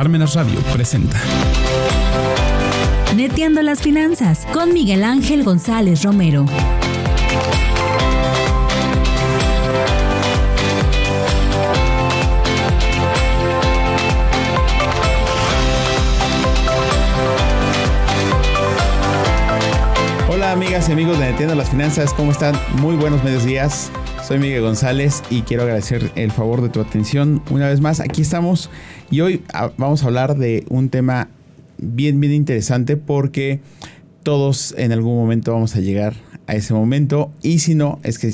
Parmenas Radio presenta. Neteando las finanzas con Miguel Ángel González Romero. Hola amigas y amigos de Neteando las Finanzas, ¿cómo están? Muy buenos medios días. Soy Miguel González y quiero agradecer el favor de tu atención una vez más. Aquí estamos y hoy ah, vamos a hablar de un tema bien, bien interesante porque todos en algún momento vamos a llegar a ese momento y si no, es que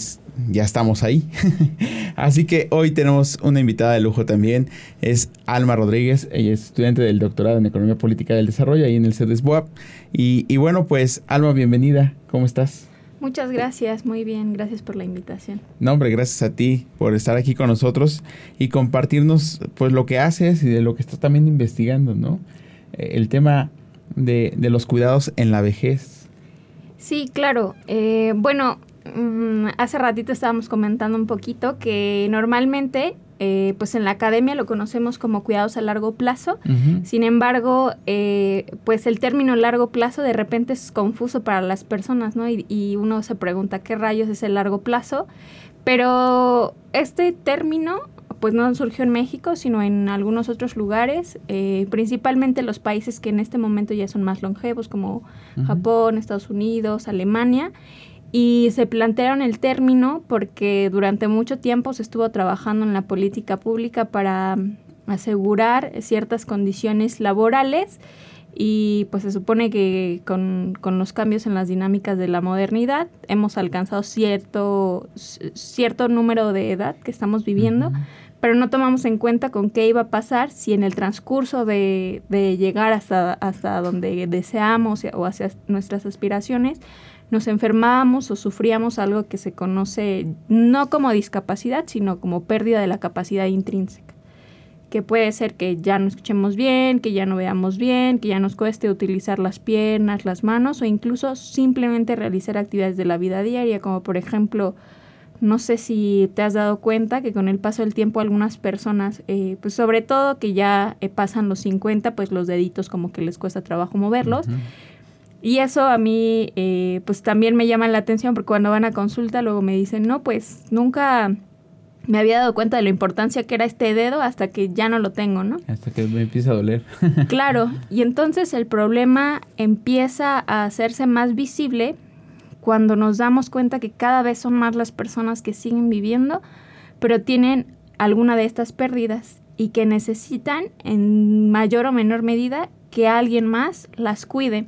ya estamos ahí. Así que hoy tenemos una invitada de lujo también, es Alma Rodríguez, ella es estudiante del doctorado en Economía Política del Desarrollo ahí en el CEDESBOAP. Y, y bueno, pues Alma, bienvenida, ¿cómo estás? Muchas gracias, muy bien, gracias por la invitación. No, hombre, gracias a ti por estar aquí con nosotros y compartirnos pues lo que haces y de lo que estás también investigando, ¿no? Eh, el tema de, de los cuidados en la vejez. Sí, claro. Eh, bueno, mm, hace ratito estábamos comentando un poquito que normalmente eh, pues en la academia lo conocemos como cuidados a largo plazo. Sin embargo, eh, pues el término largo plazo de repente es confuso para las personas, ¿no? Y, uno se pregunta qué rayos es el largo plazo. Pero este término pues no surgió en México, sino en algunos otros lugares, eh, principalmente los países que en este momento ya son más longevos, como Japón, Estados Unidos, Alemania y se plantearon el término porque durante mucho tiempo se estuvo trabajando en la política pública para mm, asegurar ciertas condiciones laborales y pues se supone que con, los cambios en las dinámicas de la modernidad hemos alcanzado cierto, cierto número de edad que estamos viviendo, pero no tomamos en cuenta con qué iba a pasar si en el transcurso de, de llegar hasta, hasta donde deseamos o hacia nuestras aspiraciones, nos enfermábamos o sufríamos algo que se conoce no como discapacidad, sino como pérdida de la capacidad intrínseca. Que puede ser que ya no escuchemos bien, que ya no veamos bien, que ya nos cueste utilizar las piernas, las manos o incluso simplemente realizar actividades de la vida diaria, como por ejemplo, no sé si te has dado cuenta que con el paso del tiempo algunas personas, eh, pues sobre todo que ya eh, pasan los 50, pues los deditos como que les cuesta trabajo moverlos. Y eso a mí, eh, pues también me llama la atención porque cuando van a consulta luego me dicen, no, pues nunca me había dado cuenta de la importancia que era este dedo hasta que ya no lo tengo, ¿no? Hasta que me empieza a doler. claro, y entonces el problema empieza a hacerse más visible cuando nos damos cuenta que cada vez son más las personas que siguen viviendo, pero tienen alguna de estas pérdidas y que necesitan en mayor o menor medida que alguien más las cuide.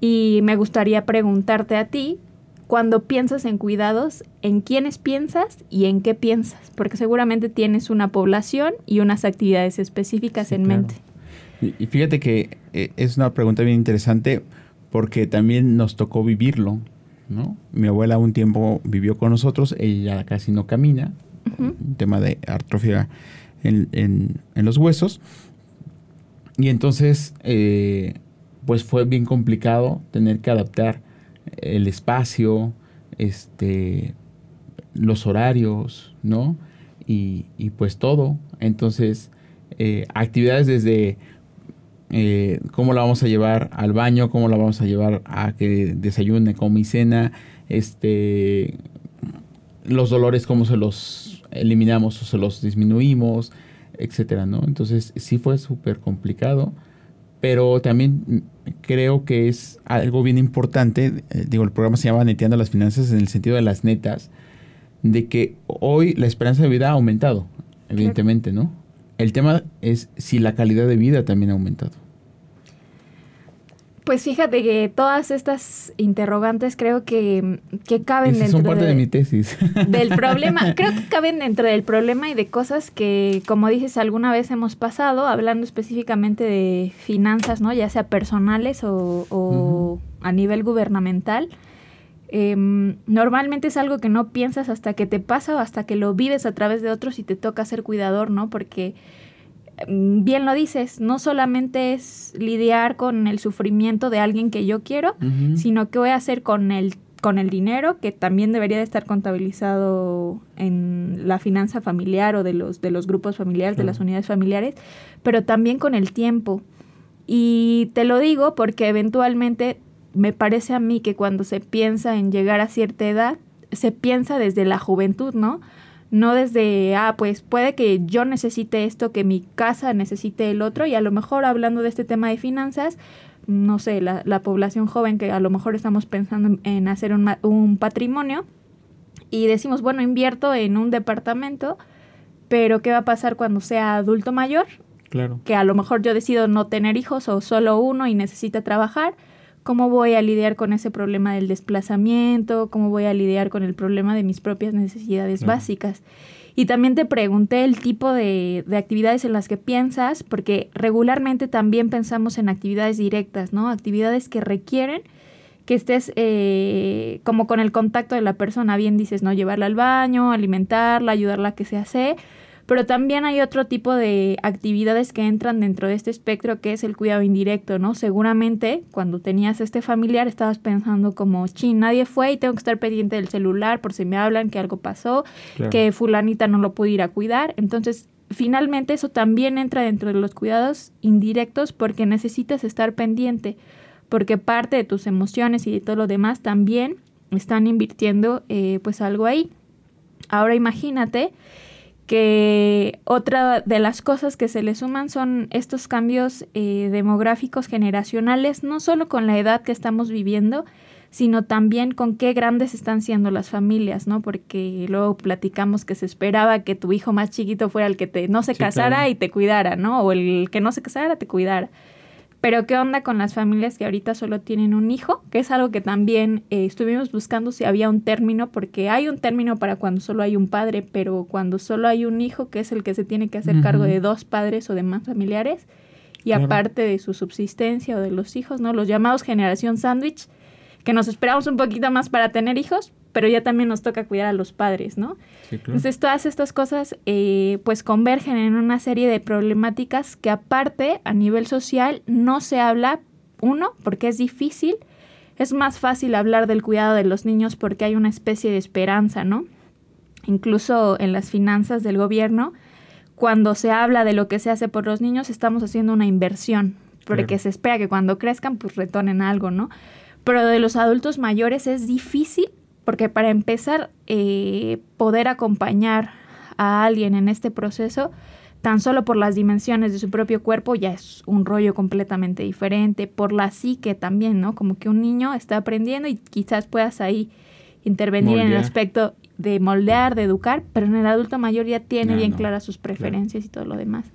Y me gustaría preguntarte a ti, cuando piensas en cuidados, ¿en quiénes piensas y en qué piensas? Porque seguramente tienes una población y unas actividades específicas en mente. Y, fíjate que eh, es una pregunta bien interesante porque también nos tocó vivirlo, ¿no? Mi abuela un tiempo vivió con nosotros, ella casi no camina, un tema de atrofia en, en, los huesos. Y entonces eh, pues fue bien complicado tener que adaptar el espacio, este, los horarios, ¿no? Y, pues todo. Entonces, eh, actividades desde eh, cómo la vamos a llevar al baño, cómo la vamos a llevar a que desayune, come y cena, este, los dolores, cómo se los eliminamos o se los disminuimos, etcétera, ¿no? Entonces, sí fue súper complicado pero también creo que es algo bien importante, eh, digo, el programa se llama Neteando las Finanzas en el sentido de las netas, de que hoy la esperanza de vida ha aumentado, evidentemente, ¿no? El tema es si la calidad de vida también ha aumentado. Pues fíjate que todas estas interrogantes creo que, que caben dentro son parte de, mi tesis. del problema. Creo que caben dentro del problema y de cosas que, como dices, alguna vez hemos pasado, hablando específicamente de finanzas, ¿no? Ya sea personales o, a nivel gubernamental. Em, normalmente es algo que no piensas hasta que te pasa o hasta que lo vives a través de otros y te toca ser cuidador, ¿no? Porque bien lo dices, no solamente es lidiar con el sufrimiento de alguien que yo quiero, sino que voy a hacer con el con el dinero, que también debería de estar contabilizado en la finanza familiar o de los, de los grupos familiares, de las unidades familiares, pero también con el tiempo. Y te lo digo porque eventualmente me parece a mí que cuando se piensa en llegar a cierta edad, se piensa desde la juventud, ¿no? No desde, ah, pues puede que yo necesite esto, que mi casa necesite el otro, y a lo mejor hablando de este tema de finanzas, no sé, la, la población joven que a lo mejor estamos pensando en, hacer un, un patrimonio y decimos, bueno, invierto en un departamento, pero ¿qué va a pasar cuando sea adulto mayor? Claro. Que a lo mejor yo decido no tener hijos o solo uno y necesita trabajar cómo voy a lidiar con ese problema del desplazamiento, cómo voy a lidiar con el problema de mis propias necesidades básicas. Y también te pregunté el tipo de, actividades en las que piensas, porque regularmente también pensamos en actividades directas, ¿no? Actividades que requieren que estés eh, como con el contacto de la persona, bien dices, ¿no? Llevarla al baño, alimentarla, ayudarla a que se hace, pero también hay otro tipo de actividades que entran dentro de este espectro que es el cuidado indirecto, ¿no? Seguramente cuando tenías este familiar estabas pensando como, chin, nadie fue y tengo que estar pendiente del celular por si me hablan que algo pasó, que fulanita no lo pude ir a cuidar. Entonces, finalmente eso también entra dentro de los cuidados indirectos porque necesitas estar pendiente, porque parte de tus emociones y de todo lo demás también están invirtiendo eh, pues algo ahí. Ahora imagínate que otra de las cosas que se le suman son estos cambios eh, demográficos generacionales, no solo con la edad que estamos viviendo, sino también con qué grandes están siendo las familias, ¿no? Porque luego platicamos que se esperaba que tu hijo más chiquito fuera el que te, no se casara y te cuidara, ¿no? O el que no se casara te cuidara. Pero ¿qué onda con las familias que ahorita solo tienen un hijo? Que es algo que también eh, estuvimos buscando si había un término, porque hay un término para cuando solo hay un padre, pero cuando solo hay un hijo, que es el que se tiene que hacer cargo de dos padres o de más familiares, y aparte de su subsistencia o de los hijos, ¿no? Los llamados generación sándwich, que nos esperamos un poquito más para tener hijos, pero ya también nos toca cuidar a los padres, ¿no? Entonces todas estas cosas eh, pues convergen en una serie de problemáticas que aparte a nivel social no se habla, uno, porque es difícil, es más fácil hablar del cuidado de los niños porque hay una especie de esperanza, ¿no? Incluso en las finanzas del gobierno, cuando se habla de lo que se hace por los niños, estamos haciendo una inversión, porque se espera que cuando crezcan pues retonen algo, ¿no? Pero de los adultos mayores es difícil porque para empezar, eh, poder acompañar a alguien en este proceso, tan solo por las dimensiones de su propio cuerpo, ya es un rollo completamente diferente, por la psique también, ¿no? Como que un niño está aprendiendo y quizás puedas ahí intervenir en el aspecto de moldear, de educar, pero en el adulto mayor ya tiene bien claras sus preferencias y todo lo demás.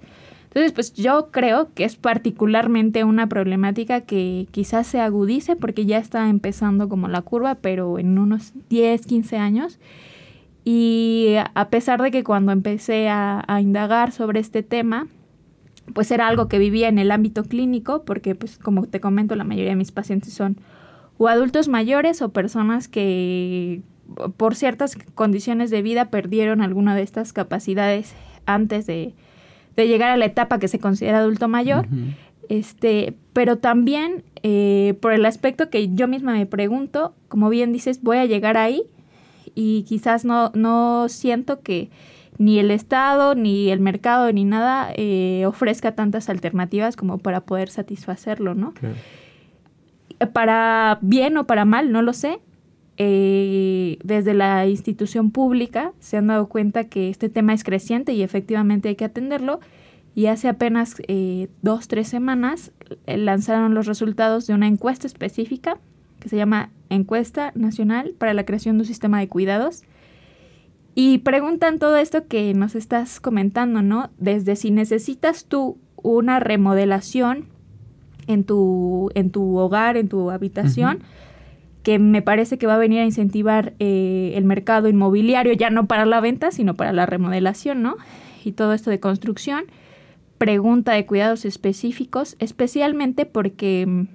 Entonces, pues yo creo que es particularmente una problemática que quizás se agudice porque ya está empezando como la curva, pero en unos 10, 15 años. Y a pesar de que cuando empecé a, indagar sobre este tema, pues era algo que vivía en el ámbito clínico, porque pues como te comento, la mayoría de mis pacientes son o adultos mayores o personas que por ciertas condiciones de vida perdieron alguna de estas capacidades antes de, de llegar a la etapa que se considera adulto mayor. Este, pero también eh, por el aspecto que yo misma me pregunto, como bien dices, voy a llegar ahí y quizás no, no siento que ni el Estado, ni el mercado, ni nada eh, ofrezca tantas alternativas como para poder satisfacerlo, ¿no? Para bien o para mal, no lo sé, eh, desde la institución pública se han dado cuenta que este tema es creciente y efectivamente hay que atenderlo. Y hace apenas eh, dos, tres semanas eh, lanzaron los resultados de una encuesta específica que se llama Encuesta Nacional para la Creación de un Sistema de Cuidados. Y preguntan todo esto que nos estás comentando, ¿no? Desde si necesitas tú una remodelación en tu, en tu hogar, en tu habitación, que me parece que va a venir a incentivar eh, el mercado inmobiliario, ya no para la venta, sino para la remodelación, ¿no? Y todo esto de construcción. Pregunta de cuidados específicos, especialmente porque mm,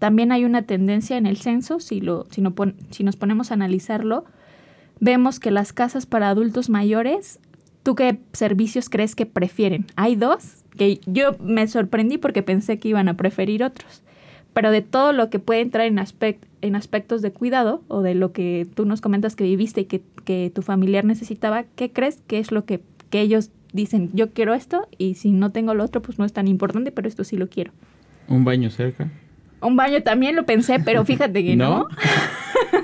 también hay una tendencia en el censo, si, lo, si, si nos ponemos a analizarlo, vemos que las casas para adultos mayores, ¿tú qué servicios crees que prefieren? Hay dos, que yo me sorprendí porque pensé que iban a preferir otros pero de todo lo que puede entrar en, aspect, en aspectos de cuidado o de lo que tú nos comentas que viviste y que, que tu familiar necesitaba, ¿qué crees que es lo que, que ellos dicen, yo quiero esto y si no tengo lo otro, pues no es tan importante, pero esto sí lo quiero? Un baño cerca. Un baño también lo pensé, pero fíjate que no.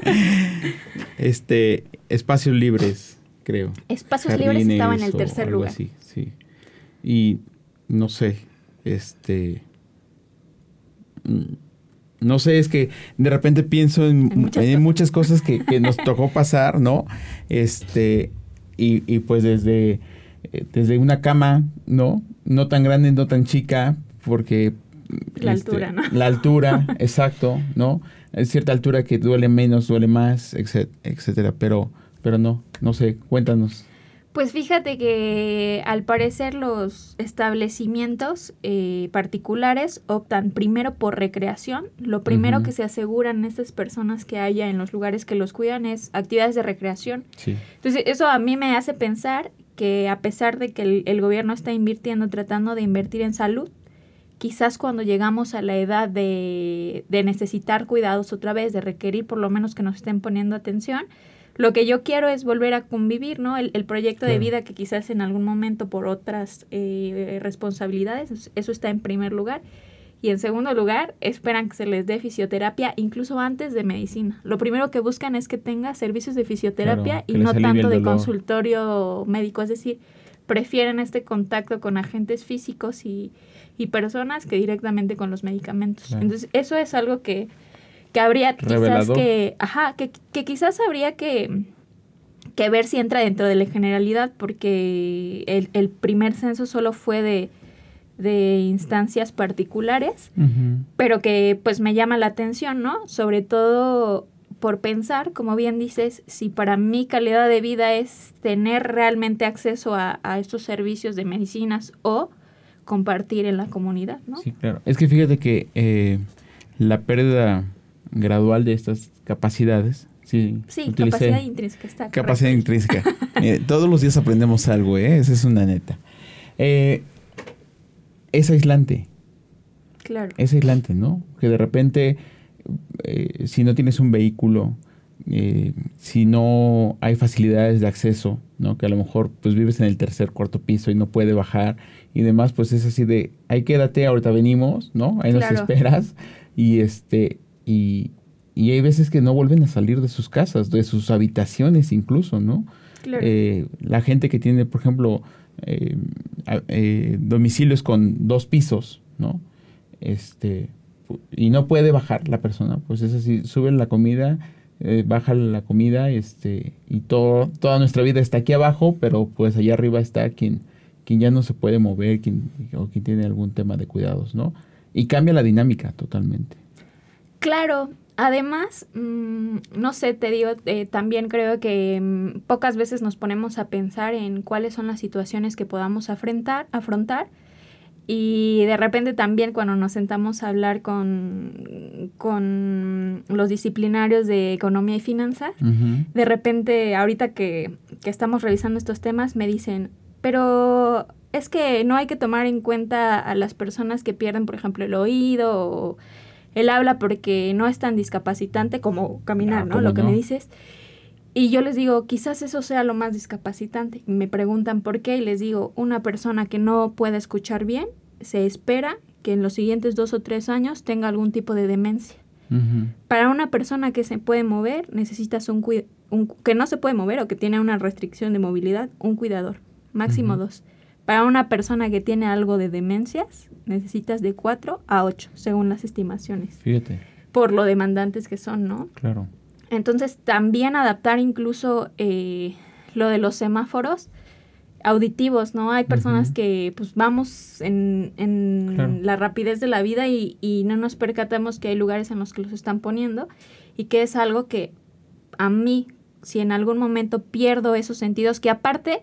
este, espacios libres, creo. Espacios libres estaba en el tercer lugar. sí. Y no sé, este no sé, es que de repente pienso en, muchas, cosas, que, nos tocó pasar, ¿no? Este, y, y pues desde, eh, desde una cama, ¿no? No tan grande, no tan chica, porque la este, altura, ¿no? La altura, exacto, ¿no? Es cierta altura que duele menos, duele más, etcétera, pero, pero no, no sé, cuéntanos. Pues fíjate que al parecer los establecimientos eh, particulares optan primero por recreación. Lo primero que se aseguran estas personas que haya en los lugares que los cuidan es actividades de recreación. Entonces eso a mí me hace pensar que a pesar de que el, el gobierno está invirtiendo, tratando de invertir en salud, quizás cuando llegamos a la edad de, de, necesitar cuidados otra vez, de requerir por lo menos que nos estén poniendo atención, lo que yo quiero es volver a convivir, ¿no? El, proyecto de vida que quizás en algún momento por otras eh, responsabilidades, eso está en primer lugar. Y en segundo lugar, esperan que se les dé fisioterapia incluso antes de medicina. Lo primero que buscan es que tenga servicios de fisioterapia y no tanto de consultorio médico. Es decir, prefieren este contacto con agentes físicos y, y personas que directamente con los medicamentos. Entonces, eso es algo que, que habría quizás que, ajá, que, que, quizás habría que, que ver si entra dentro de la generalidad, porque el, el primer censo solo fue de, de instancias particulares, pero que pues me llama la atención, ¿no? Sobre todo por pensar, como bien dices, si para mí calidad de vida es tener realmente acceso a, a estos servicios de medicinas o compartir en la comunidad, ¿no? Sí, claro. Es que fíjate que eh, la pérdida gradual de estas capacidades, sí, sí capacidad intrínseca está Capacidad intrínseca. todos los días aprendemos algo, ¿eh? Esa es una neta. Eh, es aislante. Claro. Es aislante, ¿no? Que de repente, eh, si no tienes un vehículo, eh, si no hay facilidades de acceso, ¿no? Que a lo mejor pues vives en el tercer, cuarto piso y no puede bajar y demás, pues es así de, ahí quédate, ahorita venimos, ¿no? Ahí nos esperas y este, y, y, hay veces que no vuelven a salir de sus casas, de sus habitaciones incluso, ¿no? Eh, la gente que tiene, por ejemplo, eh, domicilios con dos pisos, ¿no? Este, y no puede bajar la persona, pues es así, suben la comida eh, baja la comida este y todo toda nuestra vida está aquí abajo pero pues allá arriba está quien quien ya no se puede mover quien o quien tiene algún tema de cuidados no y cambia la dinámica totalmente claro además mm, no sé te digo eh, también creo que mm, pocas veces nos ponemos a pensar en cuáles son las situaciones que podamos afrontar afrontar. Y de repente también cuando nos sentamos a hablar con, con los disciplinarios de economía y finanzas, de repente ahorita que, que estamos revisando estos temas me dicen, pero es que no hay que tomar en cuenta a las personas que pierden, por ejemplo, el oído o el habla porque no es tan discapacitante como caminar, ah, ¿no? Lo que me dices. Y yo les digo, quizás eso sea lo más discapacitante. Me preguntan por qué y les digo, una persona que no puede escuchar bien, se espera que en los siguientes dos o tres años tenga algún tipo de demencia. Para una persona que se puede mover, necesitas un, un, que no se puede mover o que tiene una restricción de movilidad, un cuidador, máximo dos. Para una persona que tiene algo de demencias, necesitas de cuatro a ocho, según las estimaciones. Fíjate. Por lo demandantes que son, ¿no? Claro. Entonces, también adaptar incluso eh, lo de los semáforos auditivos, ¿no? Hay personas que pues vamos en, en la rapidez de la vida y, y, no nos percatamos que hay lugares en los que los están poniendo y que es algo que a mí, si en algún momento pierdo esos sentidos, que aparte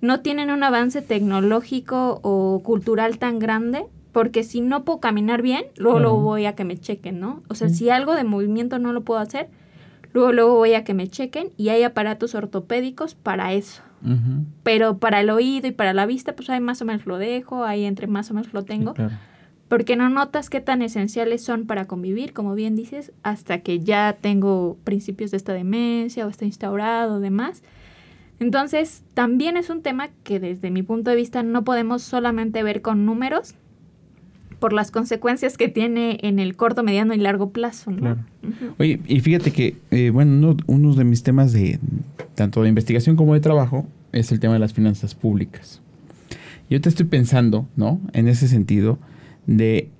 no tienen un avance tecnológico o cultural tan grande, porque si no puedo caminar bien, luego, voy a que me chequen, ¿no? O sea, si algo de movimiento no lo puedo hacer, luego, luego voy a que me chequen y hay aparatos ortopédicos para eso. Pero para el oído y para la vista, pues ahí más o menos lo dejo, ahí entre más o menos lo tengo. porque no notas qué tan esenciales son para convivir, como bien dices, hasta que ya tengo principios de esta demencia o está instaurado o demás. Entonces, también es un tema que desde mi punto de vista no podemos solamente ver con números por las consecuencias que tiene en el corto, mediano y largo plazo. ¿no? Oye, y fíjate que, eh, bueno, uno, de mis temas de tanto de investigación como de trabajo es el tema de las finanzas públicas. Yo te estoy pensando, ¿no? En ese sentido, de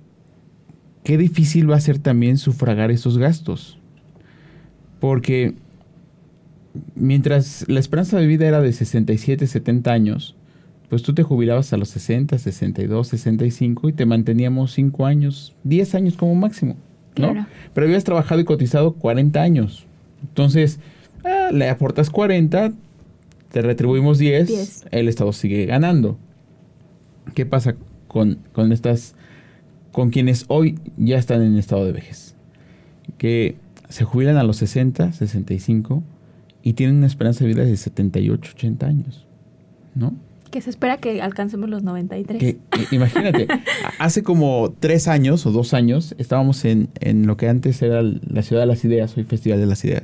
qué difícil va a ser también sufragar esos gastos. Porque mientras la esperanza de vida era de 67, 70 años, pues tú te jubilabas a los 60, 62, 65 y te manteníamos 5 años, 10 años como máximo, ¿no? Pero habías trabajado y cotizado 40 años. Entonces, ah, le aportas 40, te retribuimos 10, el Estado sigue ganando. ¿Qué pasa con, con estas con quienes hoy ya están en estado de vejez, que se jubilan a los 60, 65 y tienen una esperanza de vida de 78, 80 años, ¿no? Que se espera que alcancemos los 93. imagínate, hace como tres años o dos años estábamos en, en lo que antes era la Ciudad de las Ideas, hoy Festival de las Ideas.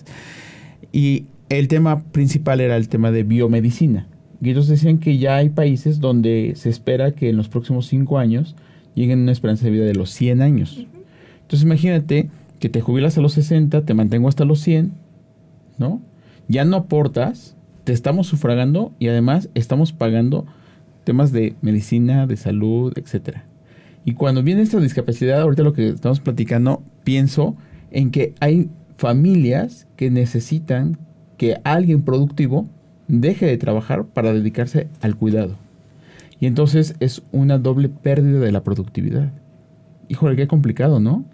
Y el tema principal era el tema de biomedicina. Y ellos decían que ya hay países donde se espera que en los próximos cinco años lleguen a una esperanza de vida de los 100 años. Entonces imagínate que te jubilas a los 60, te mantengo hasta los 100, ¿no? Ya no aportas, te estamos sufragando y además estamos pagando temas de medicina, de salud, etcétera. Y cuando viene esta discapacidad, ahorita lo que estamos platicando, pienso en que hay familias que necesitan que alguien productivo deje de trabajar para dedicarse al cuidado. Y entonces es una doble pérdida de la productividad. Híjole, qué complicado, ¿no?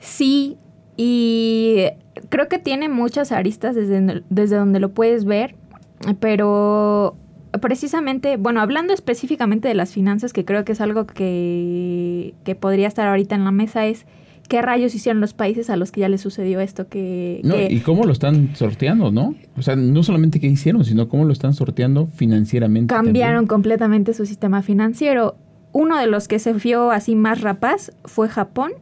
Sí, y creo que tiene muchas aristas desde, desde donde lo puedes ver, pero precisamente, bueno, hablando específicamente de las finanzas, que creo que es algo que, que podría estar ahorita en la mesa, es qué rayos hicieron los países a los que ya les sucedió esto. Que, no, y cómo lo están sorteando, ¿no? O sea, no solamente qué hicieron, sino cómo lo están sorteando financieramente. Cambiaron completamente su sistema financiero. Uno de los que se vio así más rapaz fue Japón,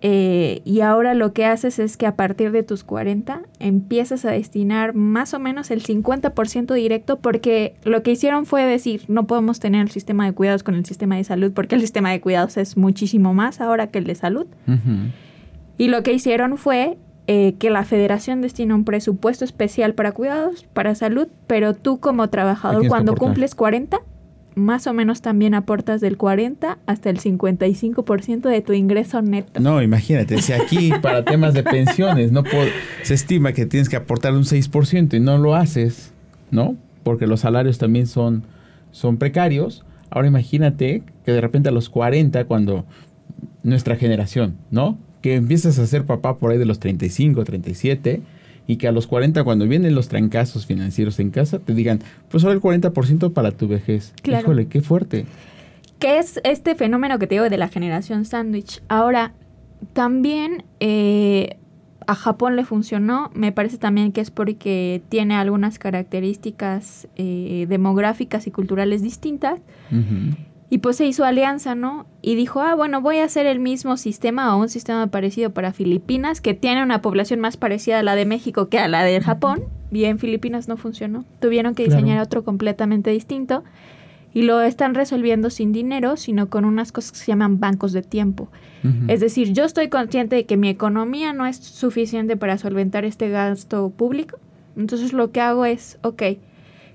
eh, y ahora lo que haces es que a partir de tus 40 empiezas a destinar más o menos el 50% directo porque lo que hicieron fue decir, no podemos tener el sistema de cuidados con el sistema de salud porque el sistema de cuidados es muchísimo más ahora que el de salud. Y lo que hicieron fue eh, que la federación destina un presupuesto especial para cuidados, para salud, pero tú como trabajador cuando cumples 40 más o menos también aportas del 40 hasta el 55% de tu ingreso neto. No, imagínate, si aquí para temas de pensiones no se estima que tienes que aportar un 6% y no lo haces, ¿no? Porque los salarios también son, son precarios. Ahora imagínate que de repente a los 40, cuando nuestra generación, ¿no? Que empiezas a ser papá por ahí de los 35, 37, y que a los 40, cuando vienen los trancazos financieros en casa, te digan, pues solo el 40% para tu vejez. Híjole, qué fuerte. ¿Qué es este fenómeno que te digo de la generación sándwich? Ahora, también eh, a Japón le funcionó, me parece también que es porque tiene algunas características eh, demográficas y culturales distintas. Y pues se hizo alianza, ¿no? Y dijo, ah, bueno, voy a hacer el mismo sistema o un sistema parecido para Filipinas, que tiene una población más parecida a la de México que a la de Japón. Y en Filipinas no funcionó. Tuvieron que diseñar otro completamente distinto. Y lo están resolviendo sin dinero, sino con unas cosas que se llaman bancos de tiempo. Es decir, yo estoy consciente de que mi economía no es suficiente para solventar este gasto público. Entonces lo que hago es, ok,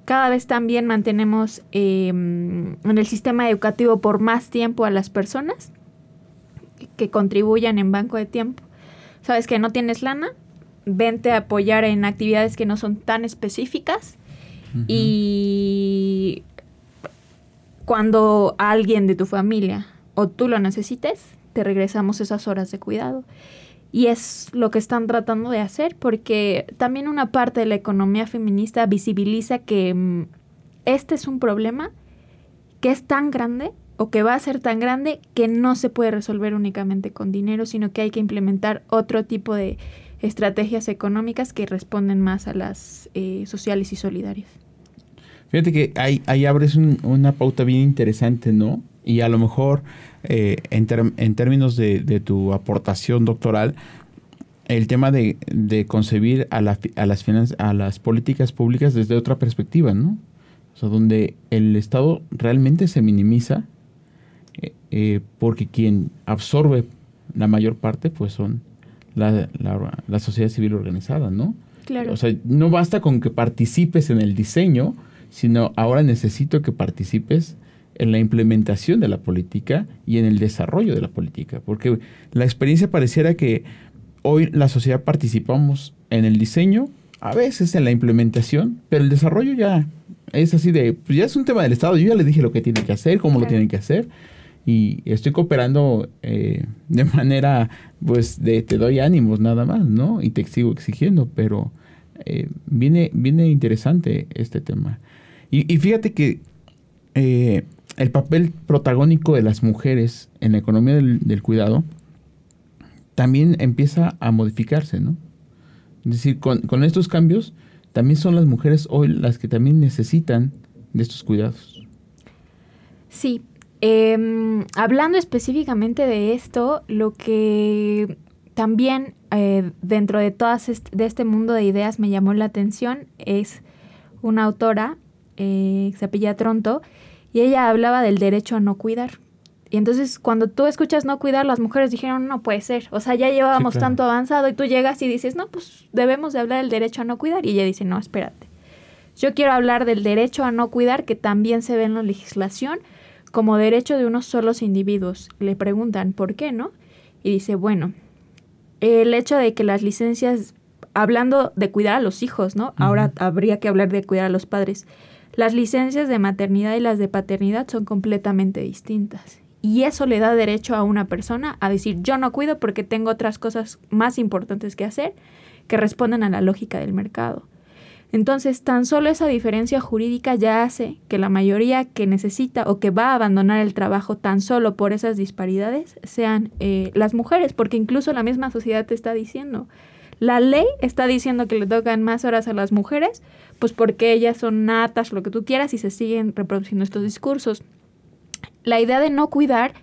cada vez también mantenemos em, en el sistema educativo por más tiempo a las personas que contribuyan en banco de tiempo. Sabes que no tienes lana, vente a apoyar en actividades que no son tan específicas y cuando alguien de tu familia o tú lo necesites, te regresamos esas horas de cuidado. Y es lo que están tratando de hacer porque también una parte de la economía feminista visibiliza que mm, este es un problema que es tan grande o que va a ser tan grande que no se puede resolver únicamente con dinero, sino que hay que implementar otro tipo de estrategias económicas que responden más a las eh, sociales y solidarias. Fíjate que ahí, ahí abres una pauta bien interesante, ¿no? Y a lo mejor, eh, en, en, términos de, de, tu aportación doctoral, el tema de, de concebir a, la, a, las a las políticas públicas desde otra perspectiva, ¿no? O sea, donde el Estado realmente se minimiza eh, eh, porque quien absorbe la mayor parte, pues son la, la, sociedad civil organizada, ¿no? Claro. O sea, no basta con que participes en el diseño, sino ahora necesito que participes en la implementación de la política y en el desarrollo de la política. Porque la experiencia pareciera que hoy la sociedad participamos en el diseño, a veces en la implementación, pero el desarrollo ya es así de, pues ya es un tema del Estado, yo ya le dije lo que tiene que hacer, cómo lo tienen que hacer, y estoy cooperando eh, de manera, pues, de te doy ánimos nada más, ¿no? Y te sigo exigiendo, pero eh, viene, viene interesante este tema. Y, fíjate que eh, el papel protagónico de las mujeres en la economía del, cuidado también empieza a modificarse, ¿no? Es decir, con, estos cambios, también son las mujeres hoy las que también necesitan de estos cuidados. Sí, eh, hablando específicamente de esto, lo que también eh, dentro de todas de este mundo de ideas me llamó la atención es una autora, eh, Tronto, y ella hablaba del derecho a no cuidar. Y entonces cuando tú escuchas no cuidar, las mujeres dijeron, no puede ser. O sea, ya llevábamos tanto avanzado y tú llegas y dices, no, pues debemos de hablar del derecho a no cuidar. Y ella dice, no, espérate. Yo quiero hablar del derecho a no cuidar que también se ve en la legislación como derecho de unos solos individuos. Le preguntan, ¿por qué no? Y dice, bueno, el hecho de que las licencias, hablando de cuidar a los hijos, ¿no? Ahora habría que hablar de cuidar a los padres. Las licencias de maternidad y las de paternidad son completamente distintas. Y eso le da derecho a una persona a decir, yo no cuido porque tengo otras cosas más importantes que hacer que responden a la lógica del mercado. Entonces, tan solo esa diferencia jurídica ya hace que la mayoría que necesita o que va a abandonar el trabajo tan solo por esas disparidades sean eh, las mujeres, porque incluso la misma sociedad te está diciendo, la ley está diciendo que le tocan más horas a las mujeres, pues porque ellas son natas, lo que tú quieras, y se siguen reproduciendo estos discursos. La idea de no cuidar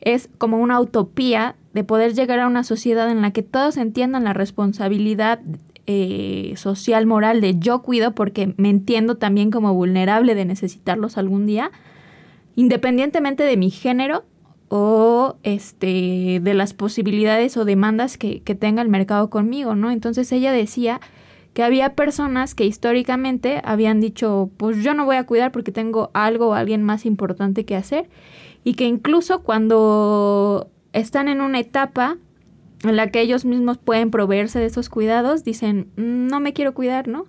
es como una utopía de poder llegar a una sociedad en la que todos entiendan la responsabilidad eh, social, moral de yo cuido porque me entiendo también como vulnerable de necesitarlos algún día, independientemente de mi género o este de las posibilidades o demandas que, que tenga el mercado conmigo, ¿no? Entonces ella decía que había personas que históricamente habían dicho, pues yo no voy a cuidar porque tengo algo o alguien más importante que hacer, y que incluso cuando están en una etapa en la que ellos mismos pueden proveerse de esos cuidados, dicen, no me quiero cuidar, ¿no?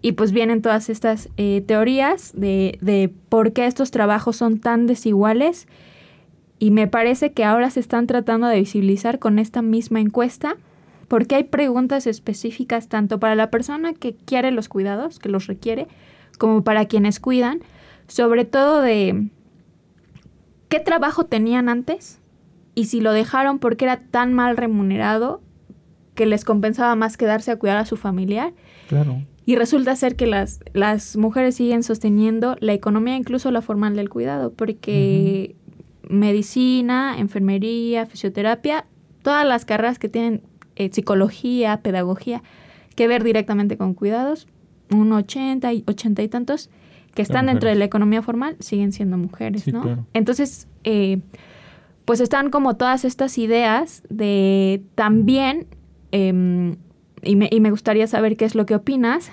Y pues vienen todas estas eh, teorías de, de por qué estos trabajos son tan desiguales y me parece que ahora se están tratando de visibilizar con esta misma encuesta porque hay preguntas específicas tanto para la persona que quiere los cuidados, que los requiere, como para quienes cuidan, sobre todo de qué trabajo tenían antes, y si lo dejaron porque era tan mal remunerado que les compensaba más quedarse a cuidar a su familiar. Claro. Y resulta ser que las, las mujeres siguen sosteniendo la economía, incluso la formal del cuidado, porque medicina, enfermería, fisioterapia, todas las carreras que tienen eh, psicología, pedagogía, que ver directamente con cuidados, un 80 y 80 y tantos, que están dentro de la economía formal, siguen siendo mujeres, ¿no? Entonces, eh, pues están como todas estas ideas de también, em, y, me, y me gustaría saber qué es lo que opinas,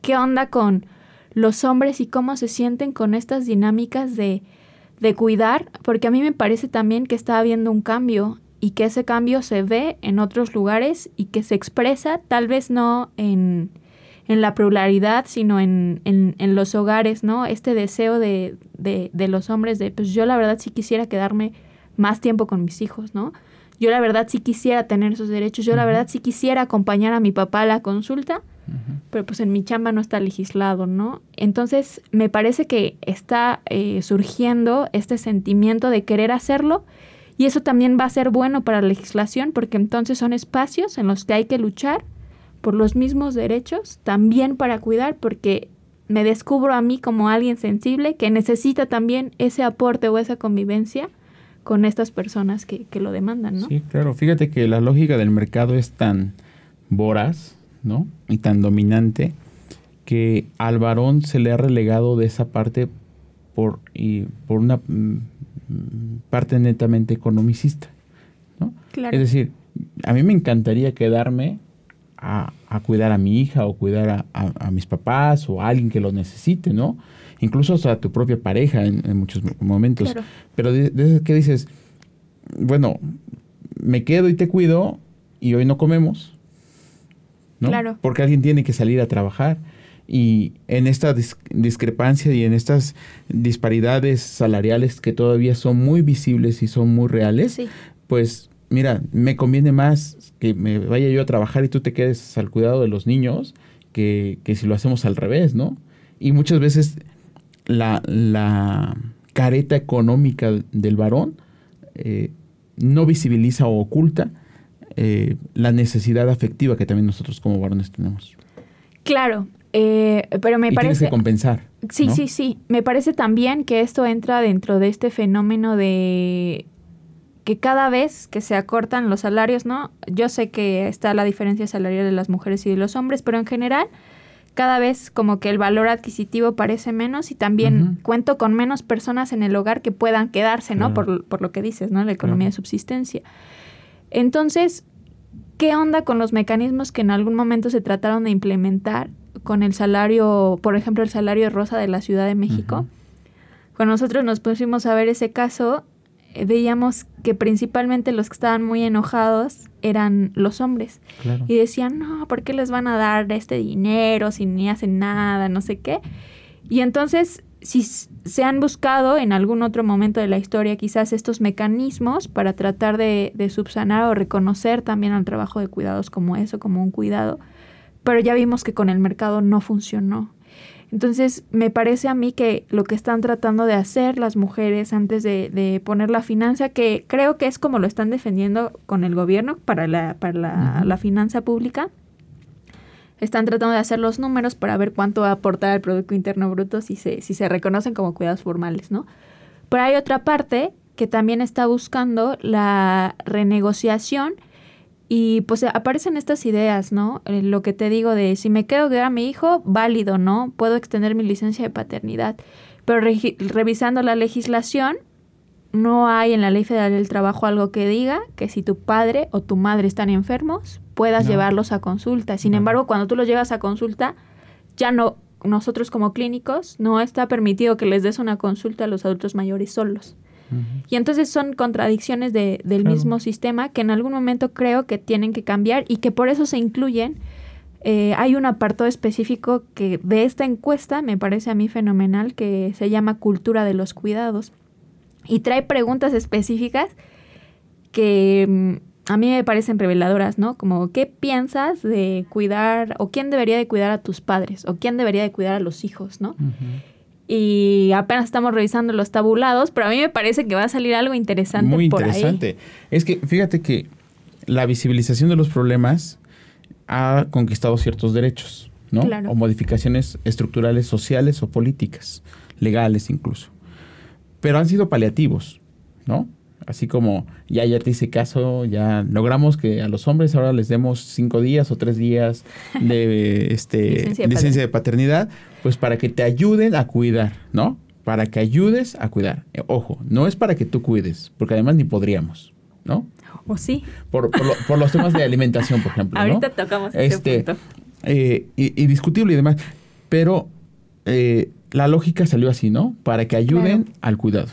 qué onda con los hombres y cómo se sienten con estas dinámicas de, de cuidar, porque a mí me parece también que está habiendo un cambio y que ese cambio se ve en otros lugares y que se expresa tal vez no en, en la pluralidad, sino en, en, en, los hogares, ¿no? Este deseo de, de, de los hombres de, pues yo la verdad sí quisiera quedarme más tiempo con mis hijos, ¿no? Yo la verdad sí quisiera tener esos derechos, yo la verdad sí quisiera acompañar a mi papá a la consulta, pero pues en mi chamba no está legislado, ¿no? Entonces me parece que está eh, surgiendo este sentimiento de querer hacerlo y eso también va a ser bueno para la legislación porque entonces son espacios en los que hay que luchar por los mismos derechos, también para cuidar, porque me descubro a mí como alguien sensible que necesita también ese aporte o esa convivencia con estas personas que, que lo demandan, ¿no? Sí, claro. Fíjate que la lógica del mercado es tan voraz, ¿no? Y tan dominante que al varón se le ha relegado de esa parte por, y por una mm, parte netamente economicista, ¿no? Claro. Es decir, a mí me encantaría quedarme a, a cuidar a mi hija o cuidar a, a- a mis papás o a alguien que lo necesite, ¿no? Incluso hasta tu propia pareja en, en muchos momentos. Claro. Pero de, de que dices, bueno, me quedo y te cuido y hoy no comemos, ¿no? Claro. Porque alguien tiene que salir a trabajar. Y en esta dis- discrepancia y en estas disparidades salariales que todavía son muy visibles y son muy reales, Sí, pues mira, me conviene más que me vaya yo a trabajar y tú te quedes al cuidado de los niños que, que si lo hacemos al revés, ¿no? Y muchas veces la, la careta económica del varón eh, no visibiliza o oculta eh, la necesidad afectiva que también nosotros como varones tenemos. claro. eh, pero me y tienes parece... que compensar. Sí, ¿no? sí, sí. Me parece también que esto entra dentro de este fenómeno de que cada vez que se acortan los salarios, ¿no? Yo sé que está la diferencia salarial de las mujeres y de los hombres, pero en general cada vez como que el valor adquisitivo parece menos y también cuento con menos personas en el hogar que puedan quedarse, ¿no? Por, por lo que dices, ¿no? La economía de subsistencia. Entonces, ¿qué onda con los mecanismos que en algún momento se trataron de implementar con el salario, por ejemplo, el salario rosa de la Ciudad de México? Cuando nosotros nos pusimos a ver ese caso, veíamos que principalmente los que estaban muy enojados eran los hombres. Claro. Y decían, no, ¿por qué les van a dar este dinero si ni hacen nada, no sé qué? Y entonces, si se han buscado en algún otro momento de la historia quizás estos mecanismos para tratar de, de subsanar o reconocer también al trabajo de cuidados como eso, como un cuidado, pero ya vimos que con el mercado no funcionó. Entonces, me parece a mí que lo que están tratando de hacer las mujeres antes de, de poner la finanza, que creo que es como lo están defendiendo con el gobierno para la, para la, la finanza pública, están tratando de hacer los números para ver cuánto va a aportar al Producto Interno Bruto si se, si se reconocen como cuidados formales, ¿no? Pero hay otra parte que también está buscando la renegociación y pues aparecen estas ideas, ¿no? Eh, lo que te digo de si me quedo de a mi hijo, válido, ¿no? Puedo extender mi licencia de paternidad. Pero revisando la legislación, no hay en la Ley Federal del Trabajo algo que diga que si tu padre o tu madre están enfermos, puedas No. llevarlos a consulta. Sin No. embargo, cuando tú los llevas a consulta, ya no, nosotros como clínicos, no está permitido que les des una consulta a los adultos mayores solos. Y entonces son contradicciones de- del Claro. mismo sistema que en algún momento creo que tienen que cambiar y que por eso se incluyen. Eh, hay un apartado específico que de esta encuesta me parece a mí fenomenal que se llama Cultura de los Cuidados y trae preguntas específicas que mm, a mí me parecen reveladoras, ¿no? Como, ¿qué piensas de cuidar o quién debería de cuidar a tus padres o quién debería de cuidar a los hijos, ¿no? Y apenas estamos revisando los tabulados, pero a mí me parece que va a salir algo interesante Muy por ahí. interesante. Es que fíjate que la visibilización de los problemas ha conquistado ciertos derechos, ¿no? Claro. O modificaciones estructurales sociales o políticas, legales incluso. Pero han sido paliativos, ¿no? Así como ya, ya te hice caso, ya logramos que a los hombres ahora les demos cinco días o tres días de este, Licencia licencia, de de paternidad, pues para que te ayuden a cuidar, ¿no? Para que ayudes a cuidar. Eh, ojo, no es para que tú cuides, porque además ni podríamos, ¿no? ¿O sí? Por, por, lo- por los temas de alimentación, por ejemplo. ¿no? Ahorita tocamos ese Este, punto. eh, y, y discutible y demás. Pero eh, la lógica salió así, ¿no? Para que ayuden Claro. al cuidado.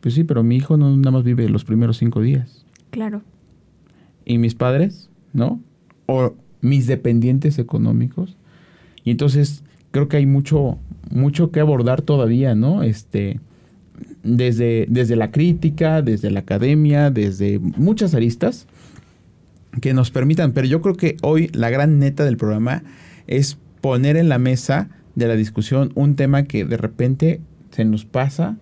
Pues sí, pero mi hijo no nada más vive los primeros cinco días. Claro. ¿Y mis padres? ¿No? O mis dependientes económicos. Y entonces creo que hay mucho, mucho que abordar todavía, ¿no? Este, desde, desde la crítica, desde la academia, desde muchas aristas que nos permitan. Pero yo creo que hoy la gran neta del programa es poner en la mesa de la discusión un tema que de repente se nos pasa,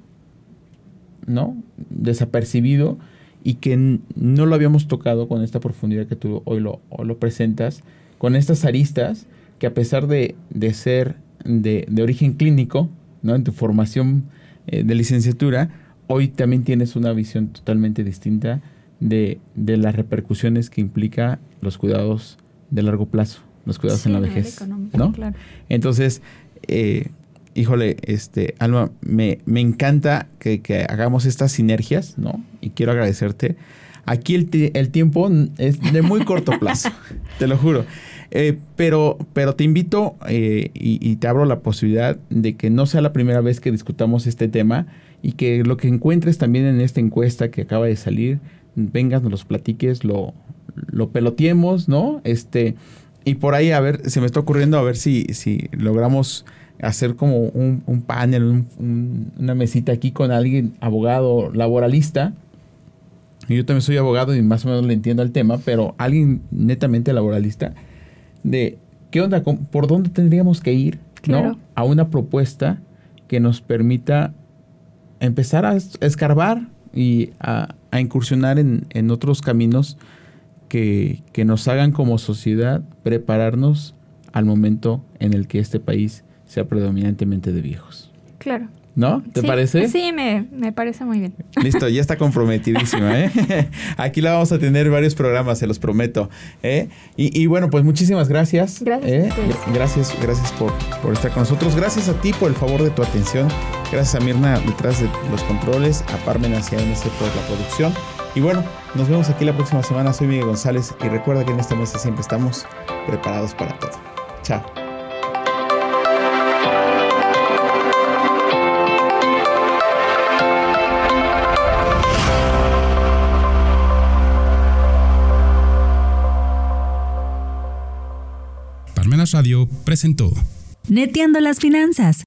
¿no? Desapercibido y que no lo habíamos tocado con esta profundidad que tú hoy lo, hoy lo presentas, con estas aristas que a pesar de, de ser de, de origen clínico, ¿no? En tu formación eh, de licenciatura, hoy también tienes una visión totalmente distinta de, de, las repercusiones que implica los cuidados de largo plazo, los cuidados Sí, en la vejez, ¿no? claro. Entonces, eh, híjole, este, Alma, me, me encanta que, que hagamos estas sinergias, ¿no? Y quiero agradecerte. Aquí el, el tiempo es de muy corto plazo, te lo juro. Eh, pero, pero te invito eh, y, y te abro la posibilidad de que no sea la primera vez que discutamos este tema y que lo que encuentres también en esta encuesta que acaba de salir, vengas, nos los platiques, lo, lo peloteemos, ¿no? Este, y por ahí, a ver, se me está ocurriendo a ver si, si logramos hacer como un, un panel, un- un- una mesita aquí con alguien, abogado laboralista. Yo también soy abogado y más o menos le entiendo al tema, pero alguien netamente laboralista, de qué onda, por dónde tendríamos que ir, Claro. ¿no? A una propuesta que nos permita empezar a es- escarbar y a, a incursionar en, en otros caminos que, que nos hagan como sociedad prepararnos al momento en el que este país sea predominantemente de viejos. Claro. ¿No? ¿Te Sí, parece? Sí, me, me parece muy bien. Listo, ya está comprometidísima, ¿eh? Aquí la vamos a tener varios programas, se los prometo. ¿eh? Y, y bueno, pues muchísimas gracias. Gracias ¿eh? Gracias, gracias por, por estar con nosotros. Gracias a ti por el favor de tu atención. Gracias a Mirna detrás de los controles, a Parmen hacia MC por la producción. Y bueno, nos vemos aquí la próxima semana. Soy Miguel González y recuerda que en esta mesa siempre estamos preparados para todo. Chao. Presentó. Neteando las finanzas